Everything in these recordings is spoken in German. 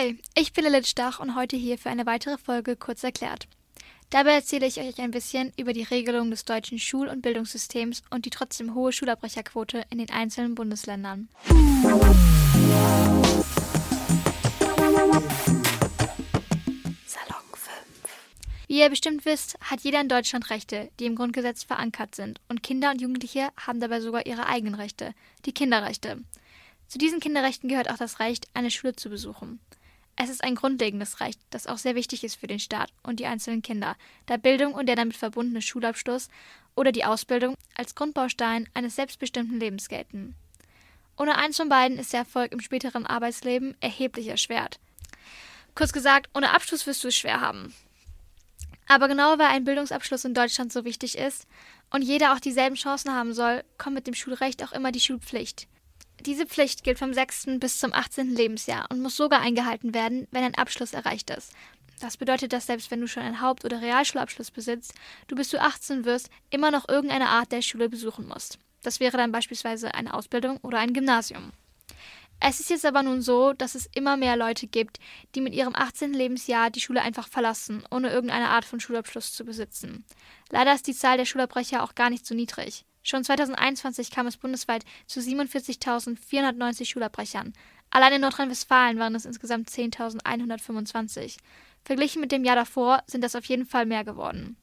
Hi, ich bin Lilith Stach und heute hier für eine weitere Folge kurz erklärt. Dabei erzähle ich euch ein bisschen über die Regelung des deutschen Schul- und Bildungssystems und die trotzdem hohe Schulabbrecherquote in den einzelnen Bundesländern. Salon 5. Wie ihr bestimmt wisst, hat jeder in Deutschland Rechte, die im Grundgesetz verankert sind, und Kinder und Jugendliche haben dabei sogar ihre eigenen Rechte, die Kinderrechte. Zu diesen Kinderrechten gehört auch das Recht, eine Schule zu besuchen. Es ist ein grundlegendes Recht, das auch sehr wichtig ist für den Staat und die einzelnen Kinder, da Bildung und der damit verbundene Schulabschluss oder die Ausbildung als Grundbaustein eines selbstbestimmten Lebens gelten. Ohne eins von beiden ist der Erfolg im späteren Arbeitsleben erheblich erschwert. Kurz gesagt, ohne Abschluss wirst du es schwer haben. Aber genau weil ein Bildungsabschluss in Deutschland so wichtig ist und jeder auch dieselben Chancen haben soll, kommt mit dem Schulrecht auch immer die Schulpflicht. Diese Pflicht gilt vom 6. bis zum 18. Lebensjahr und muss sogar eingehalten werden, wenn ein Abschluss erreicht ist. Das bedeutet, dass selbst wenn du schon einen Haupt- oder Realschulabschluss besitzt, du bis du 18 wirst, immer noch irgendeine Art der Schule besuchen musst. Das wäre dann beispielsweise eine Ausbildung oder ein Gymnasium. Es ist jetzt aber nun so, dass es immer mehr Leute gibt, die mit ihrem 18. Lebensjahr die Schule einfach verlassen, ohne irgendeine Art von Schulabschluss zu besitzen. Leider ist die Zahl der Schulabbrecher auch gar nicht so niedrig. Schon 2021 kam es bundesweit zu 47.490 Schulabbrechern. Allein in Nordrhein-Westfalen waren es insgesamt 10.125. Verglichen mit dem Jahr davor sind das auf jeden Fall mehr geworden.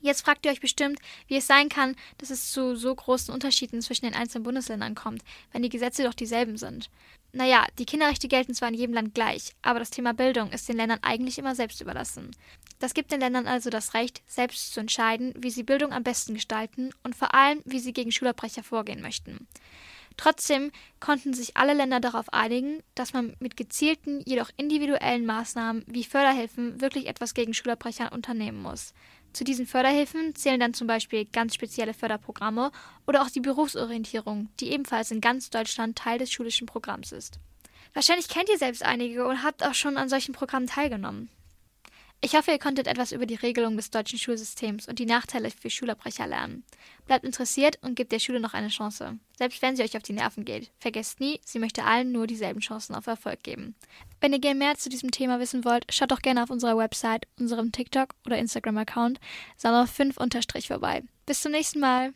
Jetzt fragt ihr euch bestimmt, wie es sein kann, dass es zu so großen Unterschieden zwischen den einzelnen Bundesländern kommt, wenn die Gesetze doch dieselben sind. Naja, die Kinderrechte gelten zwar in jedem Land gleich, aber das Thema Bildung ist den Ländern eigentlich immer selbst überlassen. Das gibt den Ländern also das Recht, selbst zu entscheiden, wie sie Bildung am besten gestalten und vor allem, wie sie gegen Schulabbrecher vorgehen möchten. Trotzdem konnten sich alle Länder darauf einigen, dass man mit gezielten, jedoch individuellen Maßnahmen wie Förderhilfen wirklich etwas gegen Schulabbrecher unternehmen muss. Zu diesen Förderhilfen zählen dann zum Beispiel ganz spezielle Förderprogramme oder auch die Berufsorientierung, die ebenfalls in ganz Deutschland Teil des schulischen Programms ist. Wahrscheinlich kennt ihr selbst einige und habt auch schon an solchen Programmen teilgenommen. Ich hoffe, ihr konntet etwas über die Regelung des deutschen Schulsystems und die Nachteile für Schulabbrecher lernen. Bleibt interessiert und gebt der Schule noch eine Chance. Selbst wenn sie euch auf die Nerven geht. Vergesst nie, sie möchte allen nur dieselben Chancen auf Erfolg geben. Wenn ihr gerne mehr zu diesem Thema wissen wollt, schaut doch gerne auf unserer Website, unserem TikTok oder Instagram-Account Sommer5 vorbei. Bis zum nächsten Mal.